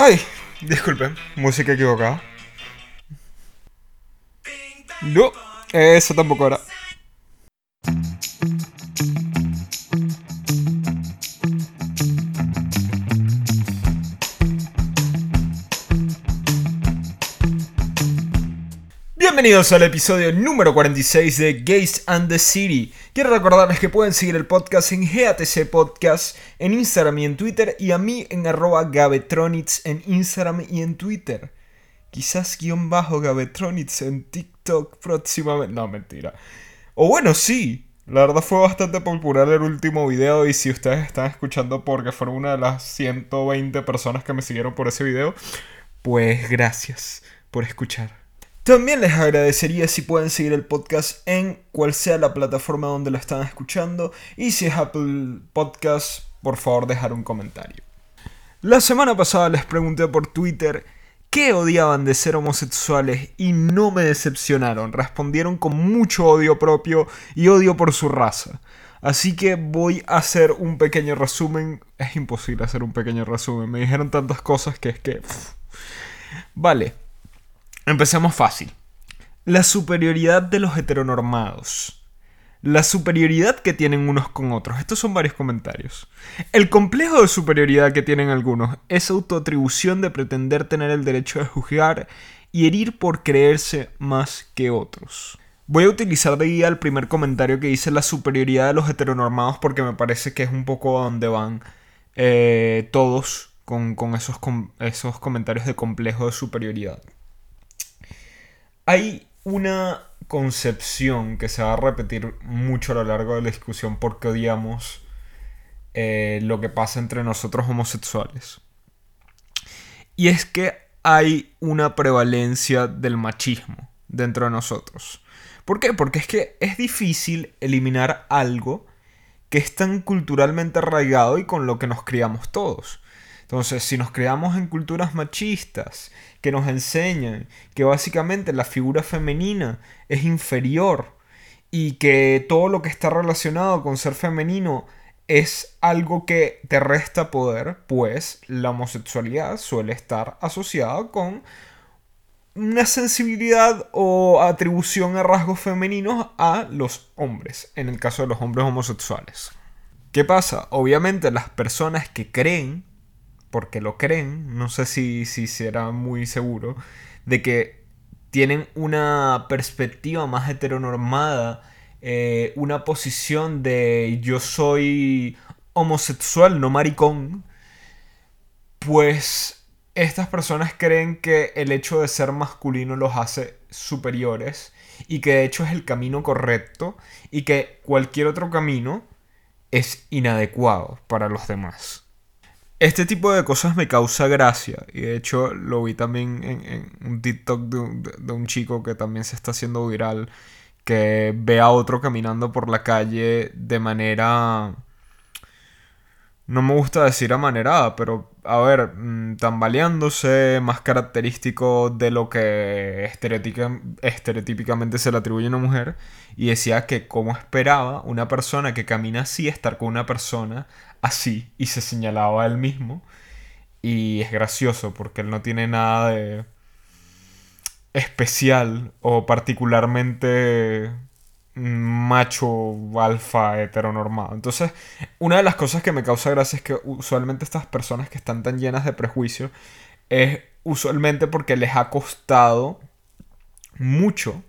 Ay, disculpen, música equivocada. No, eso tampoco era. Bienvenidos al episodio número 46 de Gays and the City. Quiero recordarles que pueden seguir el podcast en GATC Podcast, en Instagram y en Twitter, y a mí en arroba Gabetronits en Instagram y en Twitter. Quizás guion bajo Gabetronits en TikTok próximamente. No, mentira. O bueno, sí. La verdad fue bastante popular el último video y si ustedes están escuchando porque fueron una de las 120 personas que me siguieron por ese video, pues gracias por escuchar. También les agradecería si pueden seguir el podcast en cual sea la plataforma donde lo están escuchando y si es Apple Podcast, por favor dejar un comentario. La semana pasada les pregunté por Twitter qué odiaban de ser homosexuales y no me decepcionaron, respondieron con mucho odio propio y odio por su raza. Así que voy a hacer un pequeño resumen. Es imposible hacer un pequeño resumen. Me dijeron tantas cosas que es que... Vale. Empecemos fácil. La superioridad de los heteronormados. La superioridad que tienen unos con otros. Estos son varios comentarios. El complejo de superioridad que tienen algunos es autoatribución de pretender tener el derecho de juzgar y herir por creerse más que otros. Voy a utilizar de guía el primer comentario que dice la superioridad de los heteronormados porque me parece que es un poco a donde van eh, todos con, esos, con esos comentarios de complejo de superioridad. Hay una concepción que se va a repetir mucho a lo largo de la discusión porque odiamos eh, lo que pasa entre nosotros homosexuales. Y es que hay una prevalencia del machismo dentro de nosotros. ¿Por qué? Porque es que es difícil eliminar algo que es tan culturalmente arraigado y con lo que nos criamos todos. Entonces, si nos creamos en culturas machistas que nos enseñan que básicamente la figura femenina es inferior y que todo lo que está relacionado con ser femenino es algo que te resta poder, pues la homosexualidad suele estar asociada con una sensibilidad o atribución a rasgos femeninos a los hombres, en el caso de los hombres homosexuales. ¿Qué pasa? Obviamente las personas que creen porque lo creen, no sé si, si será muy seguro, de que tienen una perspectiva más heteronormada, eh, una posición de yo soy homosexual, no maricón, pues estas personas creen que el hecho de ser masculino los hace superiores y que de hecho es el camino correcto y que cualquier otro camino es inadecuado para los demás. Este tipo de cosas me causa gracia. Y de hecho lo vi también en, un TikTok de un, chico que también se está haciendo viral. Que ve a otro caminando por la calle de manera... No me gusta decir amanerada, pero a ver, mm, tambaleándose, más característico de lo que estereotípicamente se le atribuye a una mujer. Y decía que como esperaba una persona que camina así estar con una persona así y se señalaba a él mismo. Y es gracioso porque él no tiene nada de especial o particularmente macho alfa heteronormado. Entonces, una de las cosas que me causa gracia es que usualmente estas personas que están tan llenas de prejuicios es usualmente porque les ha costado mucho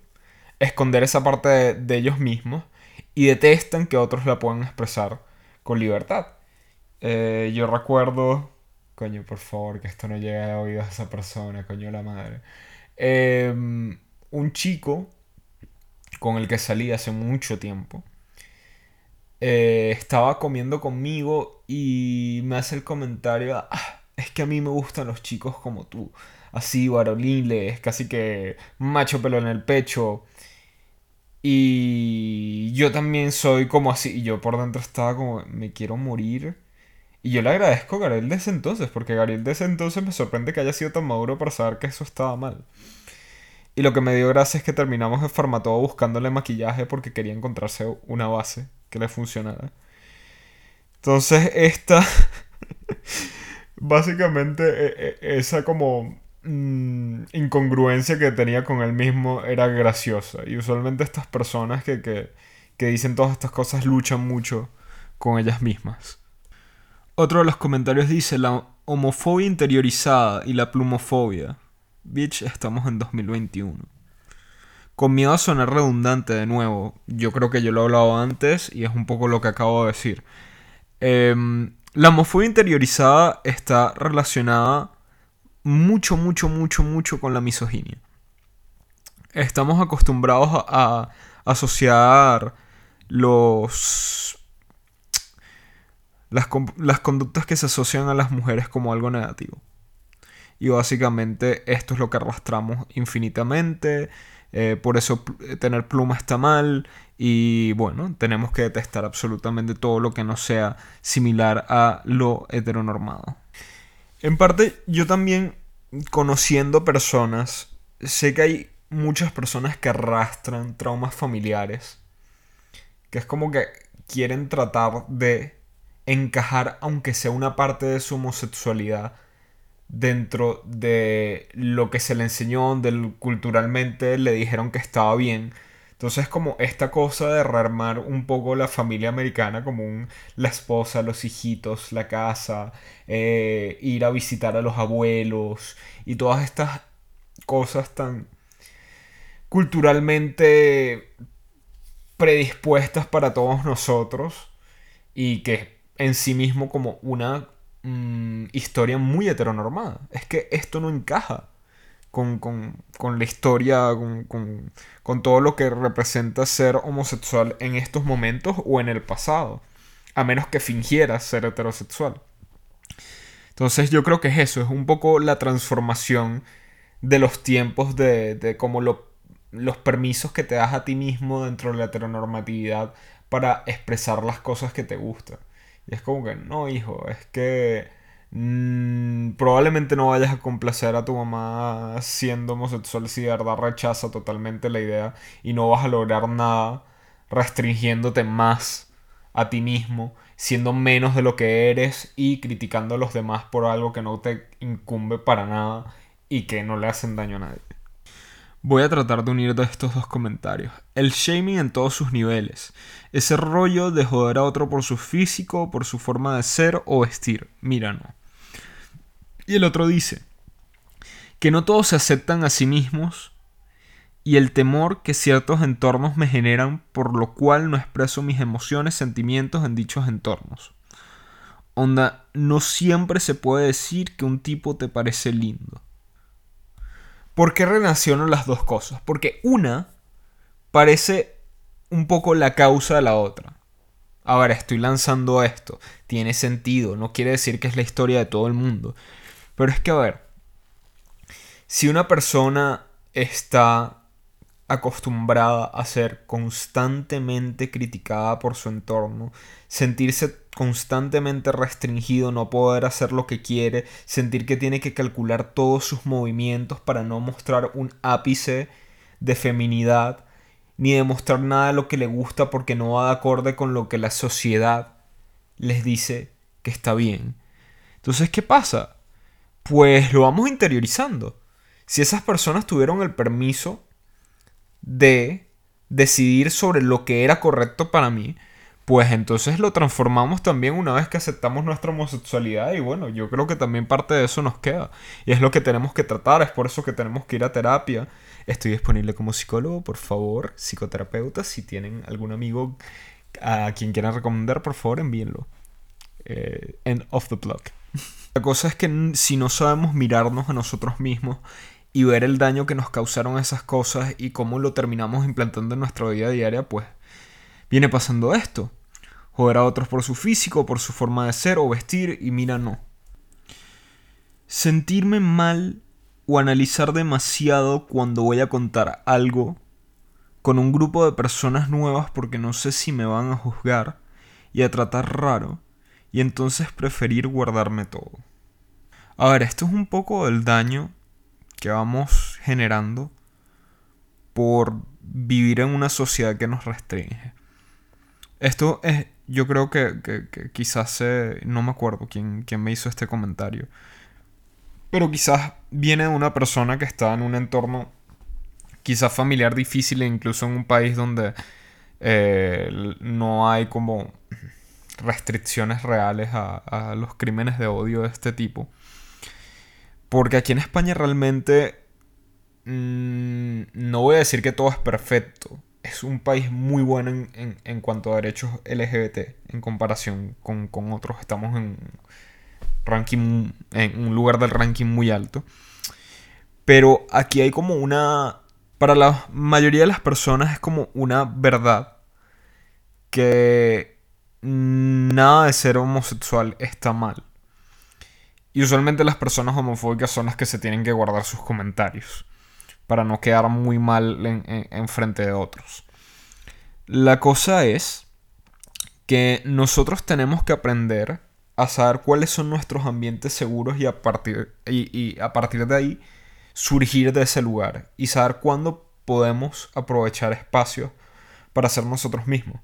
esconder esa parte de ellos mismos y detestan que otros la puedan expresar con libertad. Eh, yo recuerdo. Coño, por favor, que esto no llegue a oídos de esa persona, coño la madre. Em, un chico con el que salí hace mucho tiempo. Eh, estaba comiendo conmigo y me hace el comentario, ah, es que a mí me gustan los chicos como tú, así varoniles, casi que macho pelo en el pecho. Y yo también soy como así, y yo por dentro estaba como, me quiero morir y yo le agradezco a Gabriel de ese entonces, porque Gabriel de ese entonces me sorprende que haya sido tan maduro para saber que eso estaba mal. Y lo que me dio gracia es que terminamos el formato buscándole maquillaje porque quería encontrarse una base que le funcionara. Entonces, esta. Básicamente e, e, esa como mm, incongruencia que tenía con él mismo era graciosa. Y usualmente estas personas que, que, que dicen todas estas cosas luchan mucho con ellas mismas. Otro de los comentarios dice la homofobia interiorizada y la plumofobia. Bitch, estamos en 2021. Con miedo a sonar redundante de nuevo, yo creo que yo lo he hablado antes y es un poco lo que acabo de decir. Em, la homofobia interiorizada está relacionada mucho, mucho, mucho, mucho con la misoginia. Estamos acostumbrados a, asociar los las, las, conductas que se asocian a las mujeres como algo negativo. Y básicamente esto es lo que arrastramos infinitamente. Eh, por eso tener pluma está mal. Y bueno, tenemos que detestar absolutamente todo lo que no sea similar a lo heteronormado. En parte, yo también, conociendo personas, sé que hay muchas personas que arrastran traumas familiares. Que es como que quieren tratar de encajar, aunque sea una parte de su homosexualidad, dentro de lo que se le enseñó, culturalmente le dijeron que estaba bien. Entonces como esta cosa de rearmar un poco la familia americana, como un, la esposa, los hijitos, la casa, eh, ir a visitar a los abuelos y todas estas cosas tan culturalmente predispuestas para todos nosotros y que en sí mismo como una Mm, historia muy heteronormada. Es que esto no encaja con, la historia, con, con, todo lo que representa ser homosexual en estos momentos o en el pasado. A menos que fingieras ser heterosexual. Entonces yo creo que es eso, es un poco la transformación de los tiempos de, de como los permisos que te das a ti mismo dentro de la heteronormatividad para expresar las cosas que te gustan. Y es como que, no, hijo, es que mm, probablemente no vayas a complacer a tu mamá siendo homosexual si de verdad rechaza totalmente la idea y no vas a lograr nada restringiéndote más a ti mismo, siendo menos de lo que eres y criticando a los demás por algo que no te incumbe para nada y que no le hacen daño a nadie. Voy a tratar de unir estos dos comentarios. El shaming en todos sus niveles. Ese rollo de joder a otro por su físico, por su forma de ser o vestir. Mira, no. Y el otro dice que no todos se aceptan a sí mismos y el temor que ciertos entornos me generan por lo cual no expreso mis emociones, sentimientos en dichos entornos. Onda, no siempre se puede decir que un tipo te parece lindo. ¿Por qué relaciono las dos cosas? Porque una parece un poco la causa de la otra. Ahora estoy lanzando esto, tiene sentido, no quiere decir que es la historia de todo el mundo. Pero es que, a ver, si una persona está acostumbrada a ser constantemente criticada por su entorno, sentirse constantemente restringido, no poder hacer lo que quiere, sentir que tiene que calcular todos sus movimientos para no mostrar un ápice de feminidad, ni demostrar nada de lo que le gusta porque no va de acorde con lo que la sociedad les dice que está bien. Entonces, ¿qué pasa? Pues lo vamos interiorizando. Si esas personas tuvieron el permiso de decidir sobre lo que era correcto para mí, pues entonces lo transformamos también una vez que aceptamos nuestra homosexualidad y bueno, yo creo que también parte de eso nos queda y es lo que tenemos que tratar, es por eso que tenemos que ir a terapia. Estoy disponible como psicólogo, por favor, psicoterapeuta, si tienen algún amigo a quien quieran recomendar, por favor envíenlo. Eh, end of the blog. La cosa es que si no sabemos mirarnos a nosotros mismos y ver el daño que nos causaron esas cosas y cómo lo terminamos implantando en nuestra vida diaria, pues viene pasando esto. Joder a otros por su físico, por su forma de ser o vestir y mira no. Sentirme mal o analizar demasiado cuando voy a contar algo con un grupo de personas nuevas porque no sé si me van a juzgar y a tratar raro y entonces preferir guardarme todo. A ver, esto es un poco el daño que vamos generando por vivir en una sociedad que nos restringe. Esto es, yo creo que, que, quizás, no me acuerdo quién, quién me hizo este comentario, pero quizás viene de una persona que está en un entorno quizás familiar difícil e incluso en un país donde eh, no hay como restricciones reales a, los crímenes de odio de este tipo. Porque aquí en España realmente mm, no voy a decir que todo es perfecto. Es un país muy bueno en, cuanto a derechos LGBT en comparación con, con otros. Estamos en ranking en un lugar del ranking muy alto. Pero aquí hay como una para la mayoría de las personas es como una verdad que nada de ser homosexual está mal. Y usualmente las personas homofóbicas son las que se tienen que guardar sus comentarios para no quedar muy mal en, frente de otros. La cosa es que nosotros tenemos que aprender a saber cuáles son nuestros ambientes seguros y a partir, y a partir de ahí surgir de ese lugar y saber cuándo podemos aprovechar espacios para ser nosotros mismos.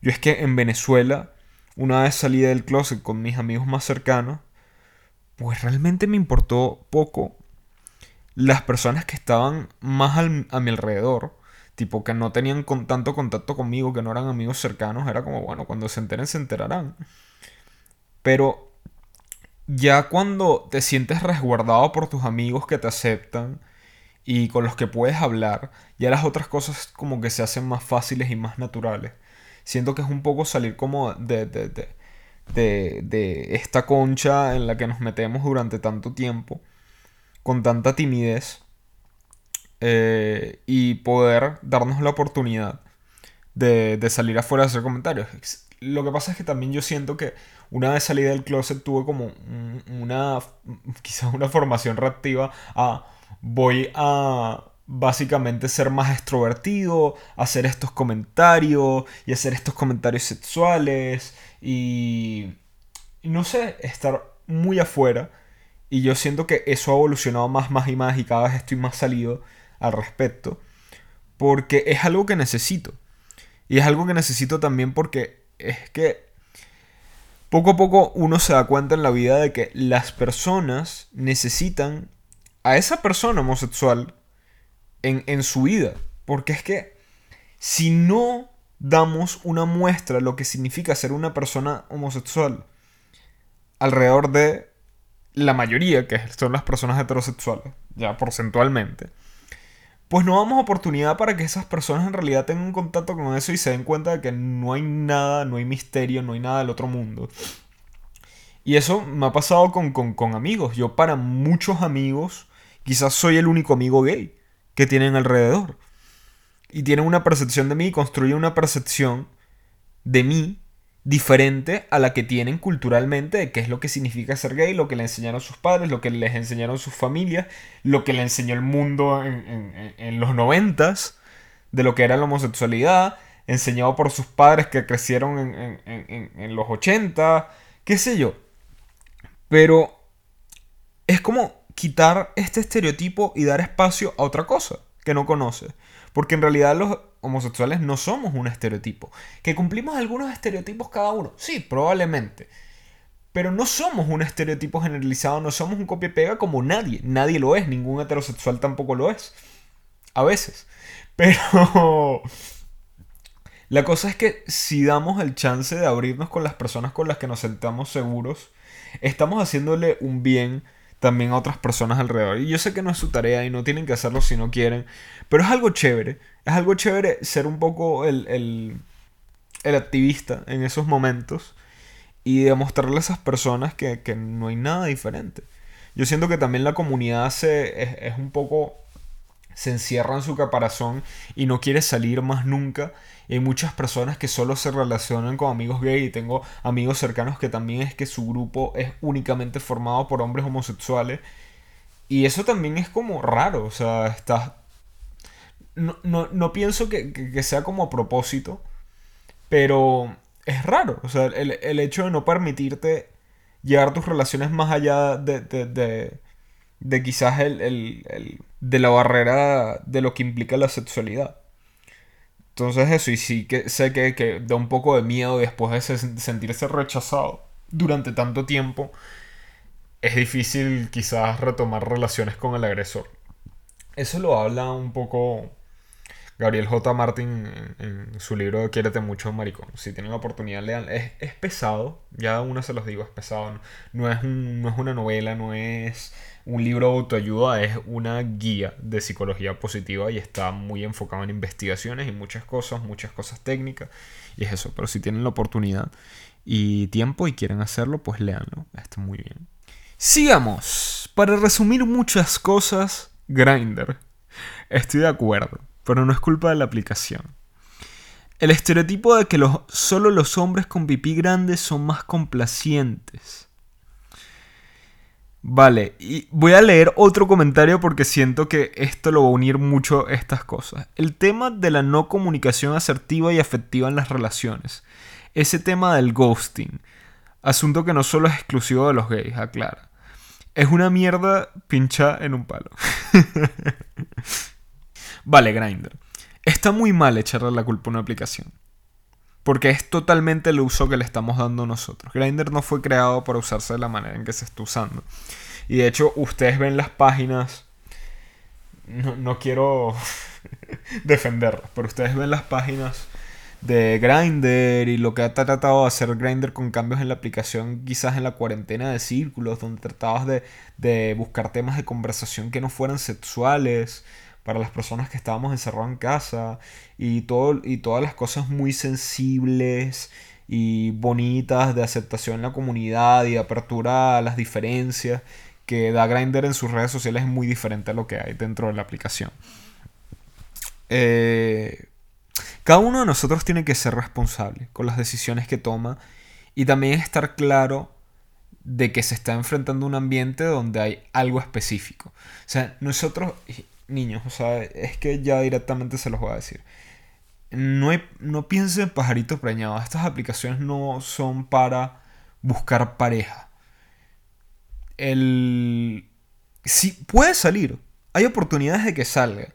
Yo es que en Venezuela, una vez salí del closet con mis amigos más cercanos, pues realmente me importó poco las personas que estaban más a mi alrededor, tipo que no tenían tanto contacto conmigo, que no eran amigos cercanos, era como, bueno, cuando se enteren se enterarán. Pero ya cuando te sientes resguardado por tus amigos que te aceptan y con los que puedes hablar, ya las otras cosas como que se hacen más fáciles y más naturales. Siento que es un poco salir como de, de, de, de, esta concha en la que nos metemos durante tanto tiempo, con tanta timidez, eh, y poder darnos la oportunidad de, de salir afuera a hacer comentarios. Lo que pasa es que también yo siento que una vez salí del closet tuve como una, quizás una formación reactiva a voy a básicamente ser más extrovertido, hacer estos comentarios y hacer estos comentarios sexuales y, no sé, estar muy afuera. Y yo siento que eso ha evolucionado más, más y más y cada vez estoy más salido al respecto. Porque es algo que necesito. Y es algo que necesito también porque es que poco a poco uno se da cuenta en la vida de que las personas necesitan a esa persona homosexual en, en su vida. Porque es que si no damos una muestra de lo que significa ser una persona homosexual alrededor de la mayoría, que son las personas heterosexuales, ya porcentualmente, pues no damos oportunidad para que esas personas en realidad tengan contacto con eso y se den cuenta de que no hay nada, no hay misterio, no hay nada del otro mundo. Y eso me ha pasado con, con, amigos. Yo para muchos amigos quizás soy el único amigo gay que tienen alrededor. Y tienen una percepción de mí construyen una percepción de mí diferente a la que tienen culturalmente de qué es lo que significa ser gay, lo que le enseñaron sus padres, lo que les enseñaron sus familias, lo que le enseñó el mundo en, los noventas, de lo que era la homosexualidad, enseñado por sus padres que crecieron en, los 80, qué sé yo. Pero es como quitar este estereotipo y dar espacio a otra cosa que no conoce. Porque en realidad los homosexuales no somos un estereotipo. ¿Que cumplimos algunos estereotipos cada uno? Sí, probablemente. Pero no somos un estereotipo generalizado, no somos un copia-pega como nadie. Nadie lo es, ningún heterosexual tampoco lo es. A veces. Pero... La cosa es que si damos el chance de abrirnos con las personas con las que nos sentamos seguros, estamos haciéndole un bien también a otras personas alrededor. Y yo sé que no es su tarea y no tienen que hacerlo si no quieren, pero es algo chévere. Es algo chévere ser un poco el, el, el activista en esos momentos y demostrarle a esas personas que, que, no hay nada diferente. Yo siento que también la comunidad se, es, es un poco se encierra en su caparazón y no quiere salir más nunca. Hay muchas personas que solo se relacionan con amigos gay y tengo amigos cercanos que también es que su grupo es únicamente formado por hombres homosexuales. Y eso también es como raro, o sea, está... No, no, pienso que, sea como a propósito, pero es raro, o sea, el, hecho de no permitirte llevar tus relaciones más allá de, de, de, quizás el de la barrera de lo que implica la sexualidad. Entonces eso, y sí que sé que, que da un poco de miedo después de sentirse rechazado durante tanto tiempo, es difícil quizás retomar relaciones con el agresor. Eso lo habla un poco Gabriel J. Martin en, su libro Quiérete mucho, maricón. Si tienen la oportunidad, lean. Es, es pesado, ya uno se los digo, es pesado. No, es no es una novela, no es un libro de autoayuda, es una guía de psicología positiva y está muy enfocado en investigaciones y muchas cosas, muchas cosas técnicas. Y es eso, pero si tienen la oportunidad y tiempo y quieren hacerlo, pues leanlo. Está muy bien. Sigamos. Para resumir muchas cosas, Grinder. Estoy de acuerdo pero no es culpa de la aplicación. El estereotipo de que solo los hombres con pipí grandes son más complacientes. Vale, y voy a leer otro comentario porque siento que esto lo va a unir mucho estas cosas. El tema de la no comunicación asertiva y afectiva en las relaciones. Ese tema del ghosting. Asunto que no solo es exclusivo de los gays, aclara. Es una mierda pincha en un palo. Vale, Grindr. Está muy mal echarle la culpa a una aplicación. Porque es totalmente el uso que le estamos dando nosotros. Grindr no fue creado para usarse de la manera en que se está usando. Y de hecho, ustedes ven las páginas. No, quiero defenderlas, pero ustedes ven las páginas de Grindr y lo que ha tratado de hacer Grindr con cambios en la aplicación, quizás en la cuarentena de círculos, donde tratabas de, de buscar temas de conversación que no fueran sexuales para las personas que estábamos encerrados en casa y, todo, y todas las cosas muy sensibles y bonitas de aceptación en la comunidad y apertura a las diferencias que da Grindr en sus redes sociales es muy diferente a lo que hay dentro de la aplicación. Eh, cada uno de nosotros tiene que ser responsable con las decisiones que toma y también estar claro de que se está enfrentando a un ambiente donde hay algo específico. O sea, nosotros, niños, o sea, es que ya directamente se los voy a decir. No, no piensen en pajaritos preñados. Estas aplicaciones no son para buscar pareja. El... Sí, puede salir. Hay oportunidades de que salga.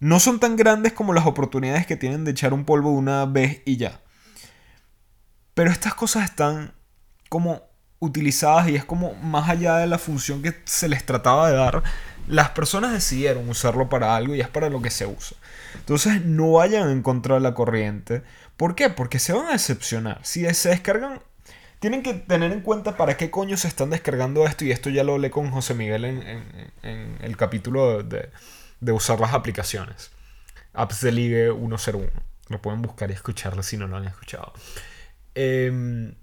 No son tan grandes como las oportunidades que tienen de echar un polvo una vez y ya. Pero estas cosas están como utilizadas y es como más allá de la función que se les trataba de dar las personas decidieron usarlo para algo y es para lo que se usa. Entonces no vayan en contra de la corriente. ¿Por qué? Porque se van a decepcionar. Si se descargan, tienen que tener en cuenta para qué coño se están descargando esto. Y esto ya lo hablé con José Miguel en, el capítulo de, de, usar las aplicaciones. Apps de Ligue 101. Lo pueden buscar y escucharlo si no lo han escuchado. Eh,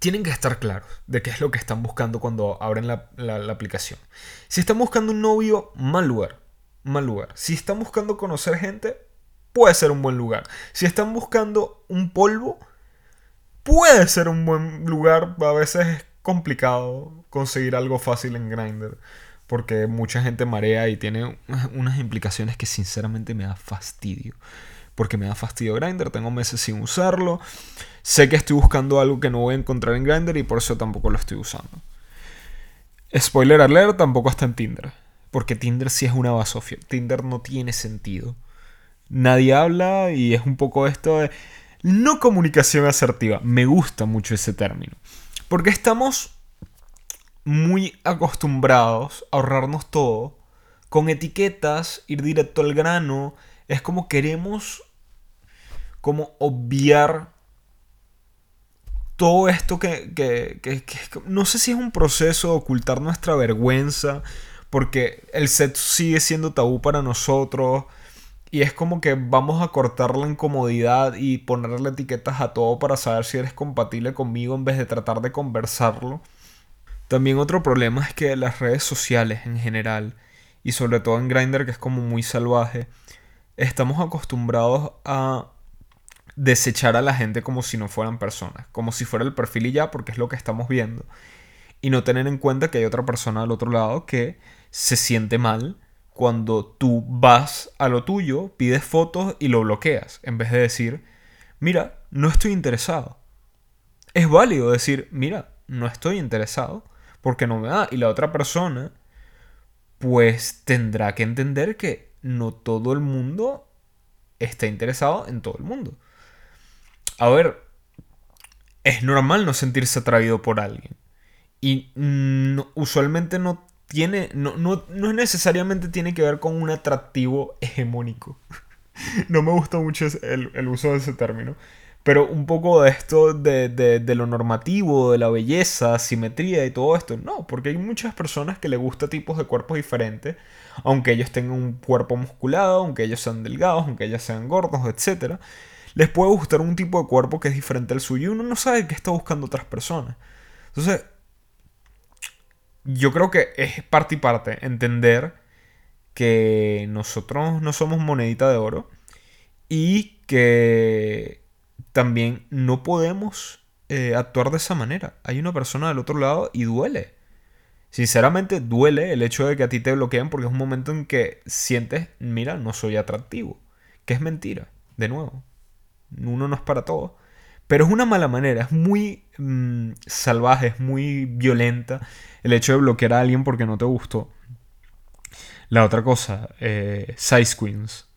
tienen que estar claros de qué es lo que están buscando cuando abren la, aplicación. Si están buscando un novio, mal lugar. Mal lugar. Si están buscando conocer gente, puede ser un buen lugar. Si están buscando un polvo, puede ser un buen lugar. A veces es complicado conseguir algo fácil en Grindr. Porque mucha gente marea y tiene unas implicaciones que sinceramente me da fastidio porque me da fastidio Grindr, tengo meses sin usarlo. Sé que estoy buscando algo que no voy a encontrar en Grindr y por eso tampoco lo estoy usando. Spoiler alert, tampoco está en Tinder. Porque Tinder sí es una basofia. Tinder no tiene sentido. Nadie habla y es un poco esto de no comunicación asertiva. Me gusta mucho ese término. Porque estamos muy acostumbrados a ahorrarnos todo. Con etiquetas, ir directo al grano. Es como queremos como obviar todo esto que, no sé si es un proceso de ocultar nuestra vergüenza, porque el set sigue siendo tabú para nosotros. Y es como que vamos a cortar la incomodidad y ponerle etiquetas a todo para saber si eres compatible conmigo en vez de tratar de conversarlo. También otro problema es que las redes sociales en general, y sobre todo en Grindr que es como muy salvaje, estamos acostumbrados a desechar a la gente como si no fueran personas, como si fuera el perfil y ya, porque es lo que estamos viendo. Y no tener en cuenta que hay otra persona al otro lado que se siente mal cuando tú vas a lo tuyo, pides fotos y lo bloqueas, en vez de decir, mira, no estoy interesado. Es válido decir, mira, no estoy interesado, porque no me da. Y la otra persona, pues tendrá que entender que no todo el mundo está interesado en todo el mundo. A ver, es normal no sentirse atraído por alguien. Y usualmente no tiene, no, no, necesariamente tiene que ver con un atractivo hegemónico. no me gusta mucho el, el, uso de ese término. Pero un poco de esto de, de, de, lo normativo, de la belleza, simetría y todo esto. No, porque hay muchas personas que le gusta tipos de cuerpos diferentes. Aunque ellos tengan un cuerpo musculado, aunque ellos sean delgados, aunque ellos sean gordos, etc. Les puede gustar un tipo de cuerpo que es diferente al suyo y uno no sabe qué está buscando otras personas. Entonces, yo creo que es parte y parte entender que nosotros no somos monedita de oro y que también no podemos eh, actuar de esa manera. Hay una persona del otro lado y duele. Sinceramente duele el hecho de que a ti te bloqueen porque es un momento en que sientes, mira, no soy atractivo. Que es mentira, de nuevo. Uno no es para todo. Pero es una mala manera, es muy mm, salvaje, es muy violenta el hecho de bloquear a alguien porque no te gustó. La otra cosa, eh, size queens.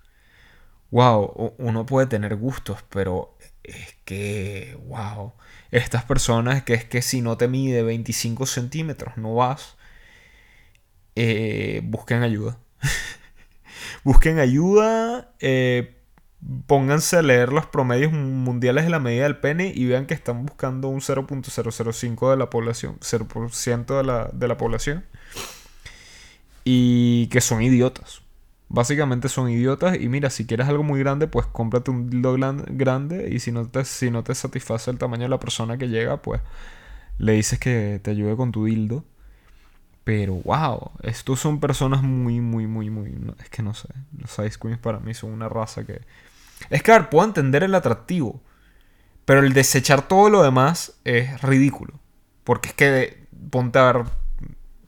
Wow, uno puede tener gustos, pero es que, wow, estas personas que es que si no te mide 25 centímetros no vas, eh, busquen ayuda. busquen ayuda, eh, pónganse a leer los promedios mundiales de la medida del pene y vean que están buscando un 0.005 de la población, 0% de la, de la población. Y que son idiotas. Básicamente son idiotas y mira, si quieres algo muy grande, pues cómprate un dildo grande y si no, te, si no te satisface el tamaño de la persona que llega, pues le dices que te ayude con tu dildo. Pero wow, estos son personas muy, muy, muy, muy... es que no sé, los Ice Queens para mí son una raza que es que, a ver, puedo entender el atractivo. Pero el desechar todo lo demás es ridículo. Porque es que ponte a ver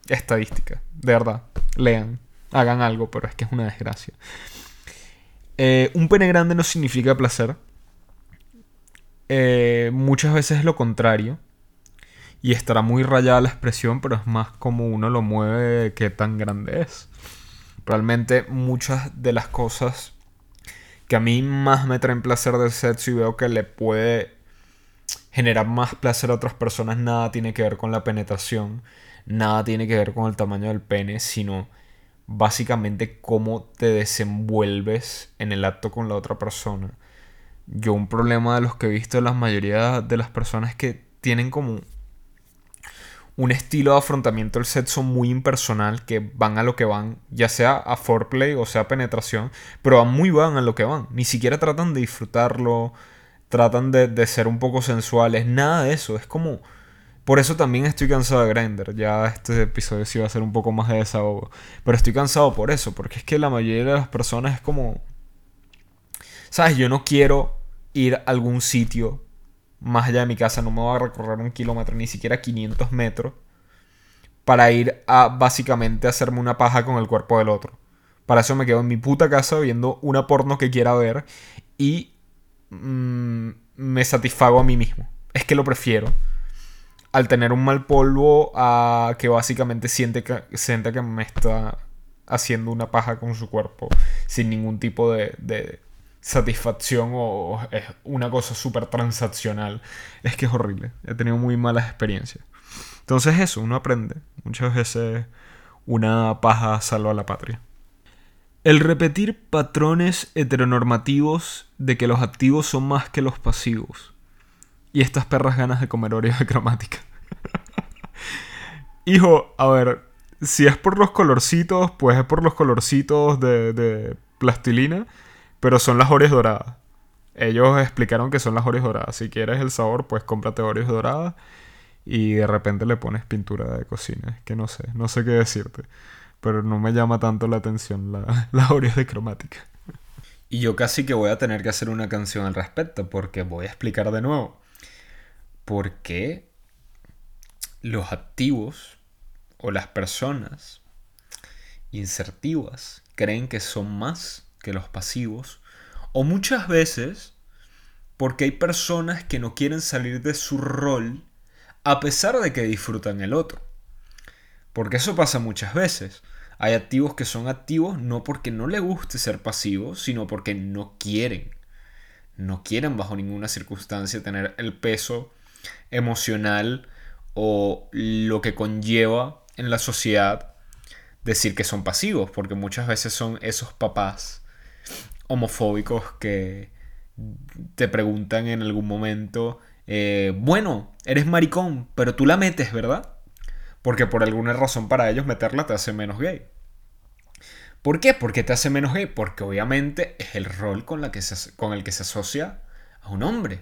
estadística. De verdad. Lean. Hagan algo, pero es que es una desgracia. Eh, un pene grande no significa placer. Eh, muchas veces es lo contrario. Y estará muy rayada la expresión, pero es más como uno lo mueve qué tan grande es. Realmente muchas de las cosas que a mí más me traen placer del sexo y veo que le puede generar más placer a otras personas, nada tiene que ver con la penetración, nada tiene que ver con el tamaño del pene, sino básicamente cómo te desenvuelves en el acto con la otra persona. Yo un problema de los que he visto de la mayoría de las personas que tienen como un estilo de afrontamiento del sexo muy impersonal que van a lo que van, ya sea a foreplay o sea penetración, pero van muy van a lo que van. Ni siquiera tratan de disfrutarlo, tratan de, ser un poco sensuales, nada de eso. Es como. Por eso también estoy cansado de Grindr. Ya este episodio sí va a ser un poco más de desahogo. Pero estoy cansado por eso, porque es que la mayoría de las personas es como. ¿Sabes? Yo no quiero ir a algún sitio más allá de mi casa, no me voy a recorrer un kilómetro, ni siquiera 500 metros, para ir a básicamente hacerme una paja con el cuerpo del otro. Para eso me quedo en mi puta casa viendo una porno que quiera ver y mm, me satisfago a mí mismo. Es que lo prefiero. Al tener un mal polvo a que básicamente siente que, siente que me está haciendo una paja con su cuerpo sin ningún tipo de, satisfacción o es una cosa súper transaccional. Es que es horrible. He tenido muy malas experiencias. Entonces eso, uno aprende. Muchas veces una paja salva a la patria. El repetir patrones heteronormativos de que los activos son más que los pasivos. Y estas perras ganas de comer de cromática. Hijo, a ver, si es por los colorcitos, pues es por los colorcitos de plastilina pero son las Oreos doradas. Ellos explicaron que son las Oreos doradas. Si quieres el sabor, pues cómprate Oreos doradas y de repente le pones pintura de cocina. Es que no sé, no sé qué decirte. Pero no me llama tanto la atención la, las Oreos de cromática. Y yo casi que voy a tener que hacer una canción al respecto porque voy a explicar de nuevo por qué los activos o las personas insertivas creen que son más que los pasivos, o muchas veces porque hay personas que no quieren salir de su rol a pesar de que disfrutan el otro. Porque eso pasa muchas veces. Hay activos que son activos no porque no les guste ser pasivos, sino porque no quieren. No quieren bajo ninguna circunstancia tener el peso emocional o lo que conlleva en la sociedad decir que son pasivos, porque muchas veces son esos papás homofóbicos que te preguntan en algún momento, eh, bueno, eres maricón, pero tú la metes, ¿verdad? Porque por alguna razón para ellos meterla te hace menos gay. ¿Por qué? Porque te hace menos gay. Porque obviamente es el rol con, la que con el que se asocia a un hombre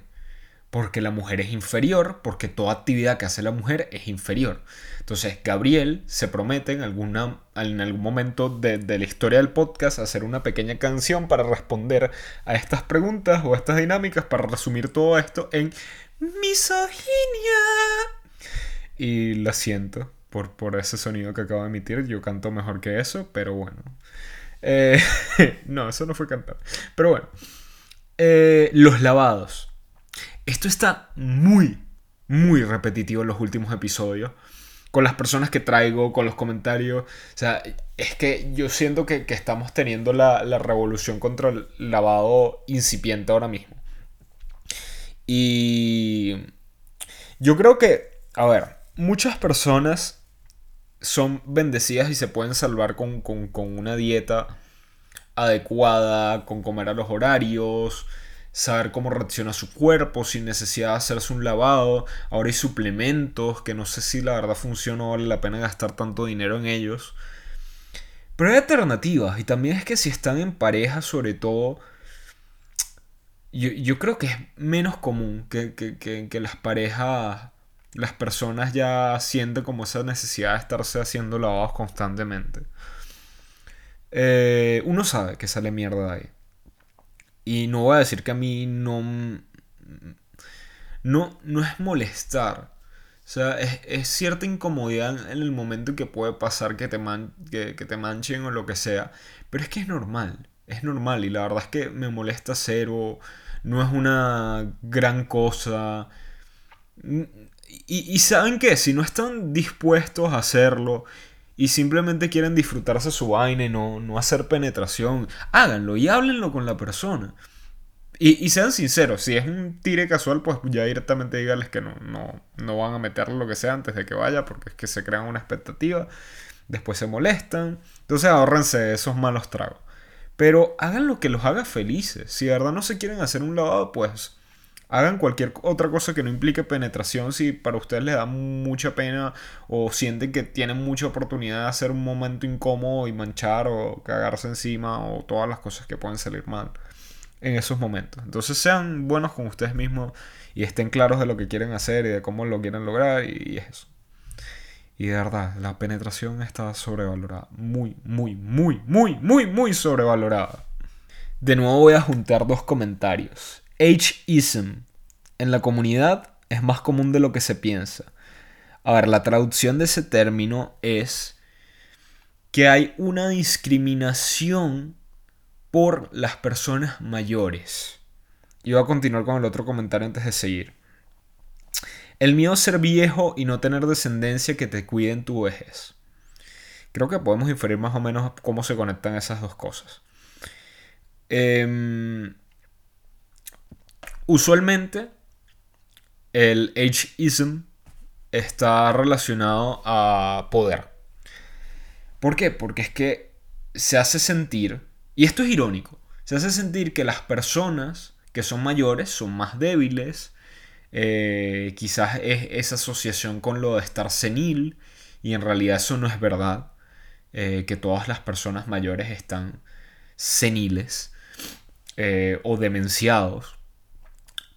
porque la mujer es inferior, porque toda actividad que hace la mujer es inferior. Entonces, Gabriel se promete en, alguna, en algún momento de, la historia del podcast hacer una pequeña canción para responder a estas preguntas o a estas dinámicas, para resumir todo esto en misoginia. Y lo siento por, por ese sonido que acabo de emitir. Yo canto mejor que eso, pero bueno. Eh, no, eso no fue cantar. Pero bueno. Eh, los lavados. Esto está muy, muy repetitivo en los últimos episodios. Con las personas que traigo, con los comentarios. O sea, es que yo siento que, estamos teniendo la, la, revolución contra el lavado incipiente ahora mismo. Y yo creo que, a ver, muchas personas son bendecidas y se pueden salvar con, con una dieta adecuada, con comer a los horarios, saber cómo reacciona su cuerpo sin necesidad de hacerse un lavado. Ahora hay suplementos que no sé si la verdad funciona o vale la pena gastar tanto dinero en ellos. Pero hay alternativas y también es que si están en pareja sobre todo... Yo, creo que es menos común que, que, las parejas, las personas ya sienten como esa necesidad de estarse haciendo lavados constantemente. Eh, uno sabe que sale mierda de ahí. Y no voy a decir que a mí no. No, no es molestar. O sea, es, cierta incomodidad en el momento en que puede pasar que te, que, te manchen o lo que sea. Pero es que es normal. Es normal. Y la verdad es que me molesta cero. No es una gran cosa. Y, y saben que si no están dispuestos a hacerlo y simplemente quieren disfrutarse su vaina y no, no hacer penetración, háganlo y háblenlo con la persona. Y, sean sinceros, si es un tire casual, pues ya directamente díganles que no, no, no van a meterle lo que sea antes de que vaya, porque es que se crean una expectativa, después se molestan, entonces ahorrense esos malos tragos. Pero hagan lo que los haga felices. Si de verdad no se quieren hacer un lavado, pues hagan cualquier otra cosa que no implique penetración si para ustedes les da mucha pena o sienten que tienen mucha oportunidad de hacer un momento incómodo y manchar o cagarse encima o todas las cosas que pueden salir mal en esos momentos. Entonces sean buenos con ustedes mismos y estén claros de lo que quieren hacer y de cómo lo quieren lograr y eso. Y de verdad, la penetración está sobrevalorada. Muy, muy, muy, muy, muy, muy sobrevalorada. De nuevo voy a juntar dos comentarios. Ageism en la comunidad es más común de lo que se piensa. A ver, la traducción de ese término es que hay una discriminación por las personas mayores. Y voy a continuar con el otro comentario antes de seguir. El miedo a ser viejo y no tener descendencia que te cuide en tu vejez. Creo que podemos inferir más o menos cómo se conectan esas dos cosas. Eh, Usualmente, el ageism está relacionado a poder. ¿Por qué? Porque es que se hace sentir, y esto es irónico, se hace sentir que las personas que son mayores son más débiles, eh, quizás es esa asociación con lo de estar senil, y en realidad eso no es verdad, eh, que todas las personas mayores están seniles eh, o demenciados.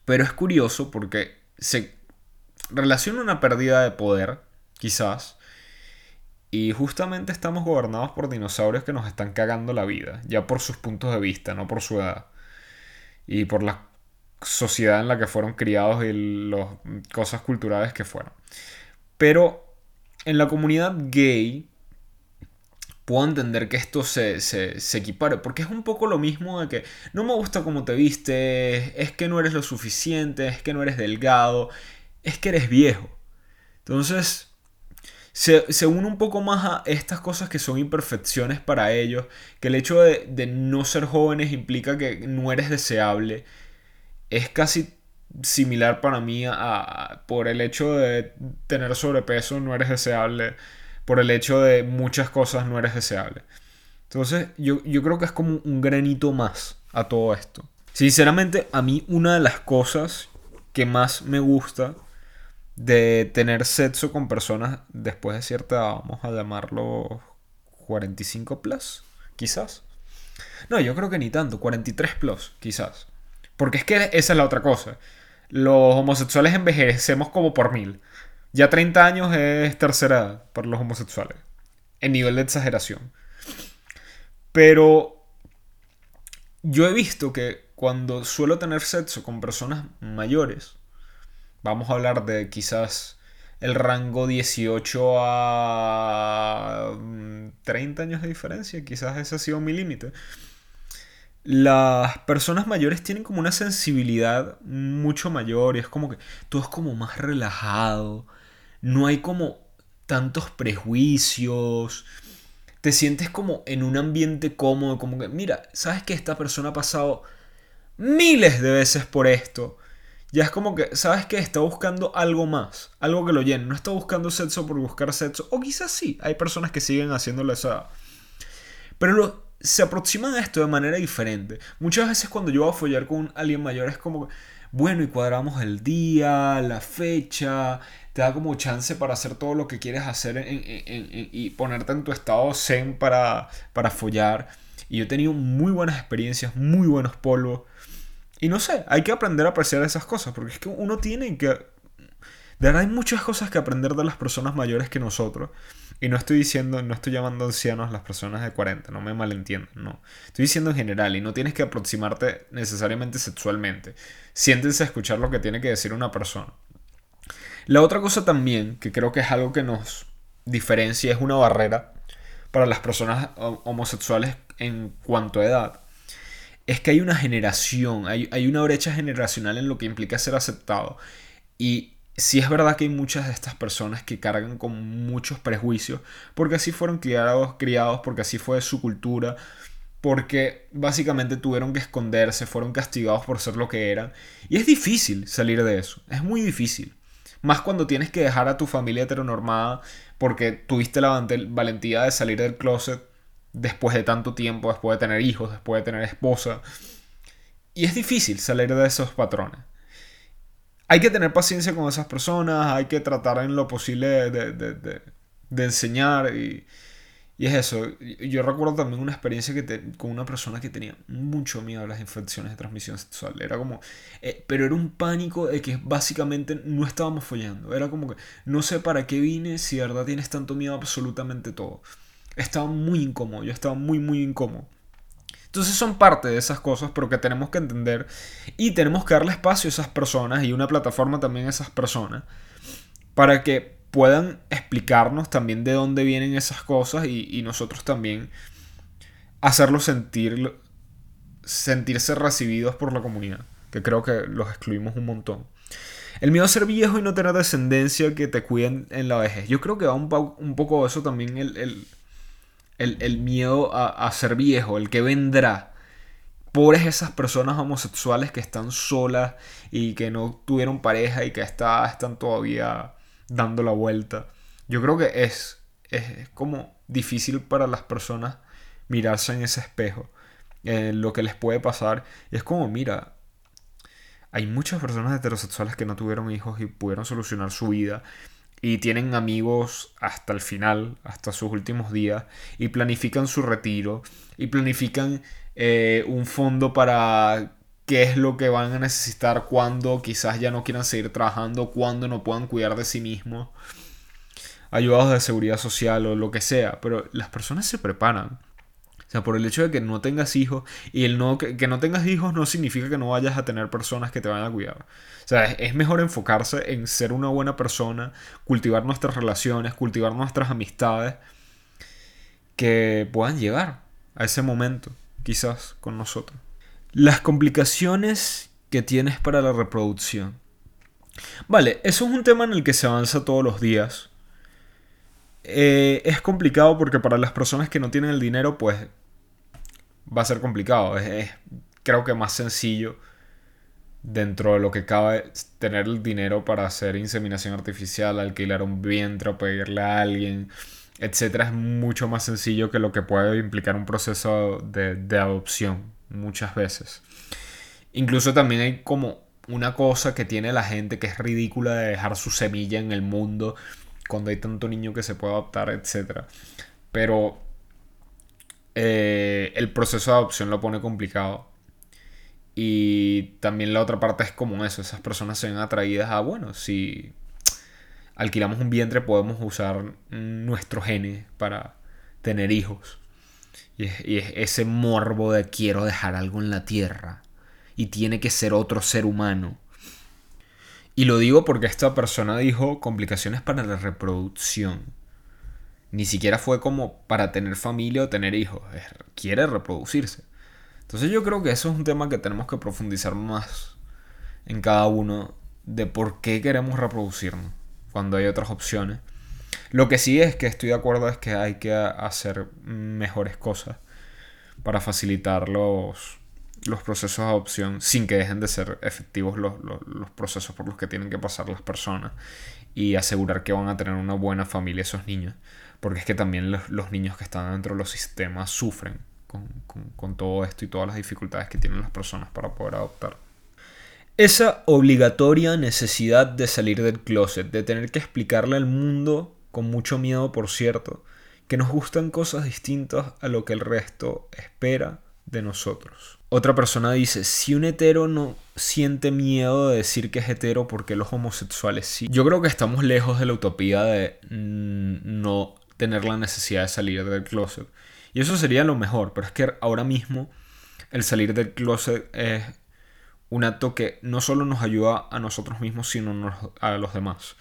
Pero es curioso porque se relaciona una pérdida de poder, quizás, y justamente estamos gobernados por dinosaurios que nos están cagando la vida, ya por sus puntos de vista, no por su edad. Y por la sociedad en la que fueron criados y las cosas culturales que fueron. Pero en la comunidad gay puedo entender que esto se, se, equipare, porque es un poco lo mismo de que no me gusta cómo te vistes, es que no eres lo suficiente, es que no eres delgado, es que eres viejo. Entonces, se, une un poco más a estas cosas que son imperfecciones para ellos, que el hecho de, no ser jóvenes implica que no eres deseable, es casi similar para mí a, por el hecho de tener sobrepeso no eres deseable, por el hecho de muchas cosas no eres deseable. Entonces yo, yo creo que es como un granito más a todo esto. Sinceramente, a mí una de las cosas que más me gusta de tener sexo con personas después de cierta, vamos a llamarlo 45 plus, quizás. No, yo creo que ni tanto, 43 plus, quizás. Porque es que esa es la otra cosa. Los homosexuales envejecemos como por mil. Ya 30 años es tercera edad para los homosexuales. En nivel de exageración. Pero yo he visto que cuando suelo tener sexo con personas mayores, Vamos a hablar de quizás el rango 18 a 30 mm, años de diferencia. Quizás ese ha sido mi límite. Las personas mayores tienen como una sensibilidad mucho mayor y es como que todo es como más relajado. No hay como tantos prejuicios. Te sientes como en un ambiente cómodo, como que, mira, sabes que esta persona ha pasado miles de veces por esto ya es como que, ¿sabes qué? Está buscando algo más, algo que lo llene. No está buscando sexo por buscar sexo. O quizás sí, hay personas que siguen haciéndolo esa... Pero se aproximan a esto de manera diferente. Muchas veces cuando yo voy a follar con alguien mayor es como, bueno, y cuadramos el día, la fecha, te da como chance para hacer todo lo que quieres hacer y ponerte en tu estado zen para, para follar. Y yo he tenido muy buenas experiencias, muy buenos polvos. Y no sé, hay que aprender a apreciar esas cosas, porque es que uno tiene que... De verdad hay muchas cosas que aprender de las personas mayores que nosotros. Y no estoy diciendo, no estoy llamando ancianos a las personas de 40, no me malentiendan, no. Estoy diciendo en general y no tienes que aproximarte necesariamente sexualmente. Siéntense a escuchar lo que tiene que decir una persona. La otra cosa también, que creo que es algo que nos diferencia, es una barrera para las personas homosexuales en cuanto a edad es que hay una generación, hay, una brecha generacional en lo que implica ser aceptado. Y sí es verdad que hay muchas de estas personas que cargan con muchos prejuicios, porque así fueron criados, criados, porque así fue su cultura, porque básicamente tuvieron que esconderse, fueron castigados por ser lo que eran. Y es difícil salir de eso, es muy difícil. Más cuando tienes que dejar a tu familia heteronormada porque tuviste la valentía de salir del closet después de tanto tiempo, después de tener hijos, después de tener esposa. Y es difícil salir de esos patrones. Hay que tener paciencia con esas personas, hay que tratar en lo posible de, enseñar y, es eso. Yo recuerdo también una experiencia que con una persona que tenía mucho miedo a las infecciones de transmisión sexual. Era como, eh, pero era un pánico de que básicamente no estábamos follando. Era como que no sé para qué vine si de verdad tienes tanto miedo a absolutamente todo estaba muy incómodo, yo estaba muy, muy incómodo. Entonces son parte de esas cosas, pero que tenemos que entender y tenemos que darle espacio a esas personas y una plataforma también a esas personas para que puedan explicarnos también de dónde vienen esas cosas y, nosotros también hacerlos sentir, sentirse recibidos por la comunidad, que creo que los excluimos un montón. El miedo a ser viejo y no tener descendencia que te cuiden en la vejez. Yo creo que va un, poco eso también el el, miedo a, ser viejo, el que vendrá. Pobres esas personas homosexuales que están solas y que no tuvieron pareja y que está, están todavía dando la vuelta. Yo creo que es, es como difícil para las personas mirarse en ese espejo. Eh, lo que les puede pasar. Y es como, mira, hay muchas personas heterosexuales que no tuvieron hijos y pudieron solucionar su vida y tienen amigos hasta el final, hasta sus últimos días, y planifican su retiro, y planifican eh, un fondo para qué es lo que van a necesitar cuando quizás ya no quieran seguir trabajando, cuando no puedan cuidar de sí mismos, ayudados de seguridad social o lo que sea, pero las personas se preparan. O sea, por el hecho de que no tengas hijos, y el no, que, no tengas hijos no significa que no vayas a tener personas que te vayan a cuidar. O sea, es, mejor enfocarse en ser una buena persona, cultivar nuestras relaciones, cultivar nuestras amistades, que puedan llegar a ese momento, quizás con nosotros. Las complicaciones que tienes para la reproducción. Vale, eso es un tema en el que se avanza todos los días. eh, es complicado porque para las personas que no tienen el dinero, pues va a ser complicado. Es, creo que más sencillo dentro de lo que cabe tener el dinero para hacer inseminación artificial, alquilar un vientre pedirle a alguien, etcétera, es mucho más sencillo que lo que puede implicar un proceso de, de adopción muchas veces. Incluso también hay como una cosa que tiene la gente que es ridícula de dejar su semilla en el mundo cuando hay tanto niño que se puede adoptar, etc. Pero eh, el proceso de adopción lo pone complicado. Y también la otra parte es como eso, esas personas se ven atraídas a, bueno, si alquilamos un vientre podemos usar nuestro genes para tener hijos. Y es, ese morbo de quiero dejar algo en la tierra. Y tiene que ser otro ser humano. Y lo digo porque esta persona dijo complicaciones para la reproducción. Ni siquiera fue como para tener familia o tener hijos. quiere reproducirse. Entonces yo creo que eso es un tema que tenemos que profundizar más en cada uno de por qué queremos reproducirnos cuando hay otras opciones. Lo que sí es que estoy de acuerdo es que hay que hacer mejores cosas para facilitar los, los procesos de adopción sin que dejen de ser efectivos los, procesos por los que tienen que pasar las personas y asegurar que van a tener una buena familia esos niños. Porque es que también los, niños que están dentro de los sistemas sufren con, con todo esto y todas las dificultades que tienen las personas para poder adoptar. Esa obligatoria necesidad de salir del closet, de tener que explicarle al mundo con mucho miedo por cierto, que nos gustan cosas distintas a lo que el resto espera de nosotros. Otra persona dice, si un hetero no siente miedo de decir que es hetero, porque los homosexuales sí? Yo creo que estamos lejos de la utopía de mm, no tener la necesidad de salir del closet. Y eso sería lo mejor, pero es que ahora mismo el salir del closet es un acto que no solo nos ayuda a nosotros mismos, sino a los demás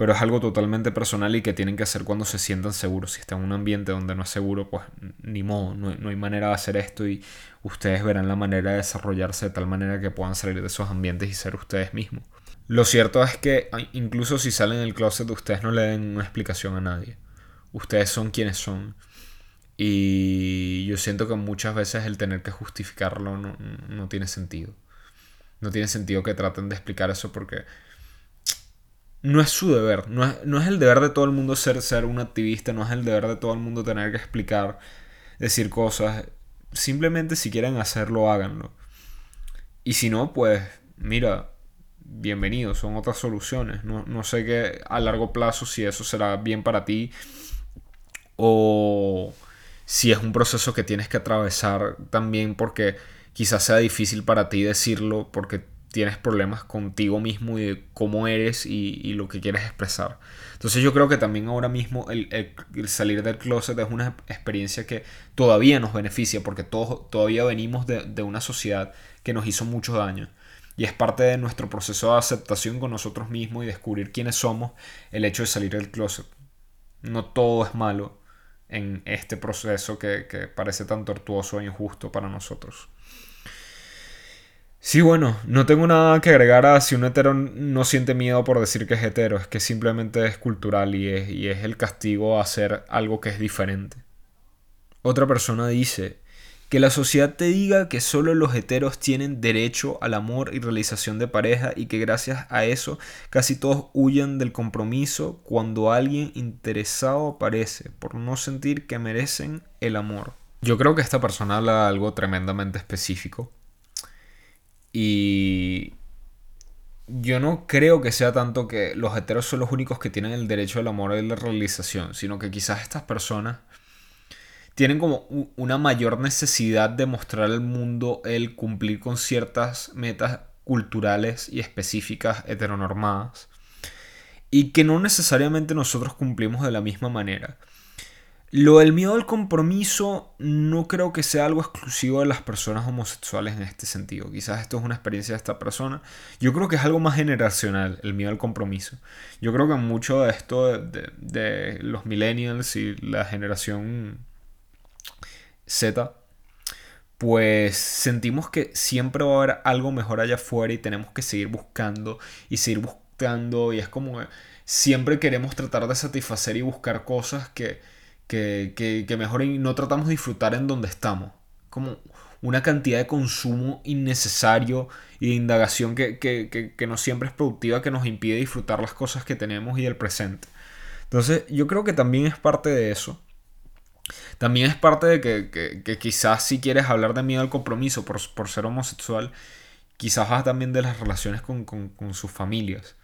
pero es algo totalmente personal y que tienen que hacer cuando se sientan seguros. Si están en un ambiente donde no es seguro, pues ni modo, no, hay manera de hacer esto y ustedes verán la manera de desarrollarse de tal manera que puedan salir de esos ambientes y ser ustedes mismos. Lo cierto es que incluso si salen del closet, ustedes no le den una explicación a nadie. Ustedes son quienes son. Y yo siento que muchas veces el tener que justificarlo no, no tiene sentido. No tiene sentido que traten de explicar eso porque no es su deber, no es, el deber de todo el mundo ser, ser un activista, no es el deber de todo el mundo tener que explicar, decir cosas. Simplemente si quieren hacerlo, háganlo. Y si no, pues mira, bienvenido, son otras soluciones. No, no sé qué a largo plazo si eso será bien para ti o si es un proceso que tienes que atravesar también porque quizás sea difícil para ti decirlo porque tienes problemas contigo mismo y de cómo eres y, lo que quieres expresar. Entonces yo creo que también ahora mismo el, salir del closet es una experiencia que todavía nos beneficia porque todos, todavía venimos de, una sociedad que nos hizo mucho daño. Y es parte de nuestro proceso de aceptación con nosotros mismos y descubrir quiénes somos el hecho de salir del closet. No todo es malo en este proceso que parece tan tortuoso e injusto para nosotros. Sí, bueno, no tengo nada que agregar a si un hetero no siente miedo por decir que es hetero, es que simplemente es cultural y es, y es el castigo a hacer algo que es diferente. Otra persona dice, que la sociedad te diga que solo los heteros tienen derecho al amor y realización de pareja y que gracias a eso casi todos huyen del compromiso cuando alguien interesado aparece por no sentir que merecen el amor. Yo creo que esta persona habla de algo tremendamente específico y yo no creo que sea tanto que los heteros son los únicos que tienen el derecho al amor y la realización, sino que quizás estas personas tienen como una mayor necesidad de mostrar al mundo el cumplir con ciertas metas culturales y específicas heteronormadas y que no necesariamente nosotros cumplimos de la misma manera. Lo del miedo al compromiso no creo que sea algo exclusivo de las personas homosexuales en este sentido. Quizás esto es una experiencia de esta persona. Yo creo que es algo más generacional, el miedo al compromiso. Yo creo que mucho de esto de, los millennials y la generación Z, pues sentimos que siempre va a haber algo mejor allá afuera y tenemos que seguir buscando y seguir buscando y es como siempre queremos tratar de satisfacer y buscar cosas que, que, que, que mejor no tratamos de disfrutar en donde estamos. Como una cantidad de consumo innecesario y de indagación que, que, no siempre es productiva, que nos impide disfrutar las cosas que tenemos y el presente. Entonces yo creo que también es parte de eso. También es parte de que, quizás si quieres hablar de miedo al compromiso por, por ser homosexual, quizás vas también de las relaciones con, con, con sus familias.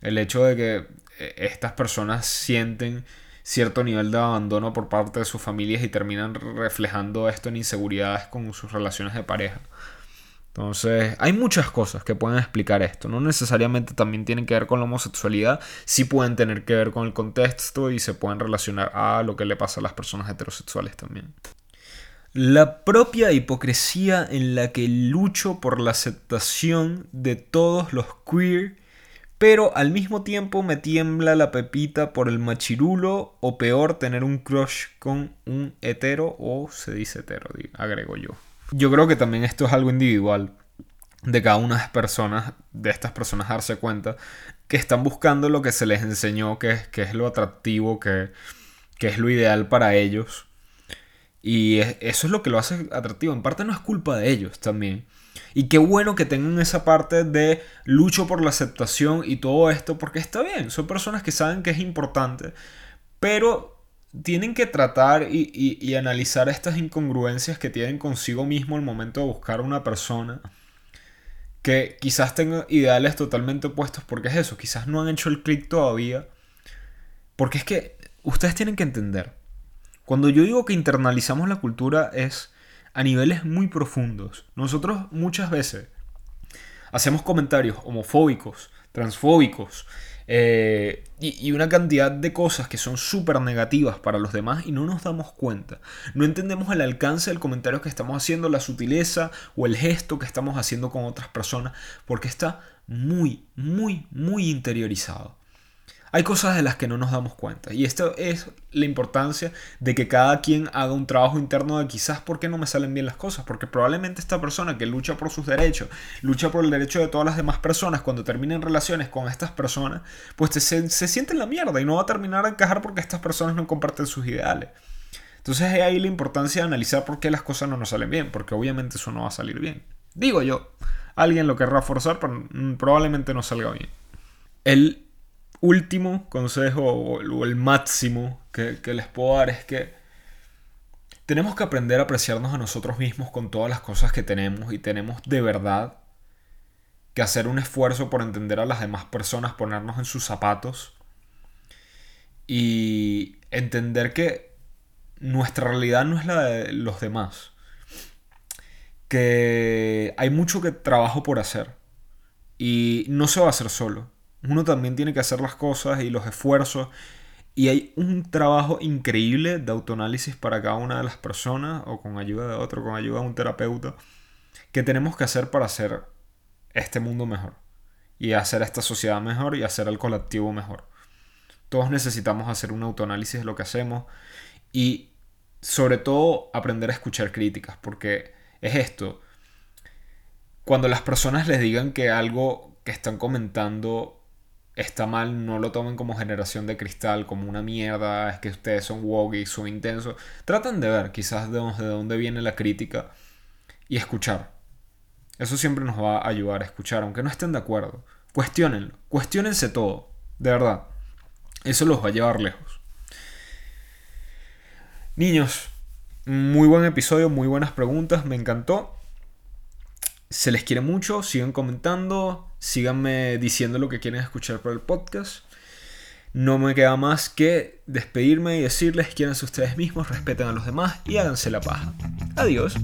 El hecho de que eh, estas personas sienten cierto nivel de abandono por parte de sus familias y terminan reflejando esto en inseguridades con sus relaciones de pareja. Entonces, hay muchas cosas que pueden explicar esto. No necesariamente también tienen que ver con la homosexualidad, sí pueden tener que ver con el contexto y se pueden relacionar a lo que le pasa a las personas heterosexuales también. La propia hipocresía en la que lucho por la aceptación de todos los queer pero al mismo tiempo me tiembla la pepita por el machirulo o peor tener un crush con un hetero o se dice hetero, agrego yo. Yo creo que también esto es algo individual de cada una de las personas, de estas personas darse cuenta que están buscando lo que se les enseñó, que es, que es lo atractivo, que, que es lo ideal para ellos. Y eso es lo que lo hace atractivo. En parte no es culpa de ellos también. Y qué bueno que tengan esa parte de lucho por la aceptación y todo esto, porque está bien, son personas que saben que es importante, pero tienen que tratar y, analizar estas incongruencias que tienen consigo mismo al momento de buscar una persona que quizás tenga ideales totalmente opuestos, porque es eso, quizás no han hecho el clic todavía, porque es que ustedes tienen que entender, cuando yo digo que internalizamos la cultura es a niveles muy profundos. Nosotros muchas veces hacemos comentarios homofóbicos, transfóbicos eh, y, y, una cantidad de cosas que son súper negativas para los demás y no nos damos cuenta. No entendemos el alcance del comentario que estamos haciendo, la sutileza o el gesto que estamos haciendo con otras personas porque está muy, muy, muy interiorizado. Hay cosas de las que no nos damos cuenta. Y esto es la importancia de que cada quien haga un trabajo interno de quizás por qué no me salen bien las cosas. Porque probablemente esta persona que lucha por sus derechos, lucha por el derecho de todas las demás personas, cuando terminen relaciones con estas personas, pues se, se siente en la mierda y no va a terminar a encajar porque estas personas no comparten sus ideales. Entonces es ahí la importancia de analizar por qué las cosas no nos salen bien. Porque obviamente eso no va a salir bien. Digo yo, alguien lo querrá forzar, pero probablemente no salga bien. El último consejo o el máximo que, les puedo dar es que tenemos que aprender a apreciarnos a nosotros mismos con todas las cosas que tenemos y tenemos de verdad que hacer un esfuerzo por entender a las demás personas, ponernos en sus zapatos y entender que nuestra realidad no es la de los demás. Que hay mucho que trabajo por hacer y no se va a hacer solo uno también tiene que hacer las cosas y los esfuerzos. Y hay un trabajo increíble de autoanálisis para cada una de las personas, o con ayuda de otro, con ayuda de un terapeuta, que tenemos que hacer para hacer este mundo mejor. Y hacer esta sociedad mejor y hacer el colectivo mejor. Todos necesitamos hacer un autoanálisis de lo que hacemos y sobre todo aprender a escuchar críticas, porque es esto. Cuando las personas les digan que algo que están comentando está mal, no lo tomen como generación de cristal, como una mierda, es que ustedes son woke y son intensos. Traten de ver quizás de, dónde viene la crítica y escuchar. Eso siempre nos va a ayudar a escuchar, aunque no estén de acuerdo. Cuestionenlo, cuestionense todo, de verdad. Eso los va a llevar lejos. Niños, muy buen episodio, muy buenas preguntas, me encantó. Se les quiere mucho, sigan comentando, síganme diciendo lo que quieren escuchar por el podcast. No me queda más que despedirme y decirles quiénes ustedes mismos, respeten a los demás y háganse la paja. Adiós.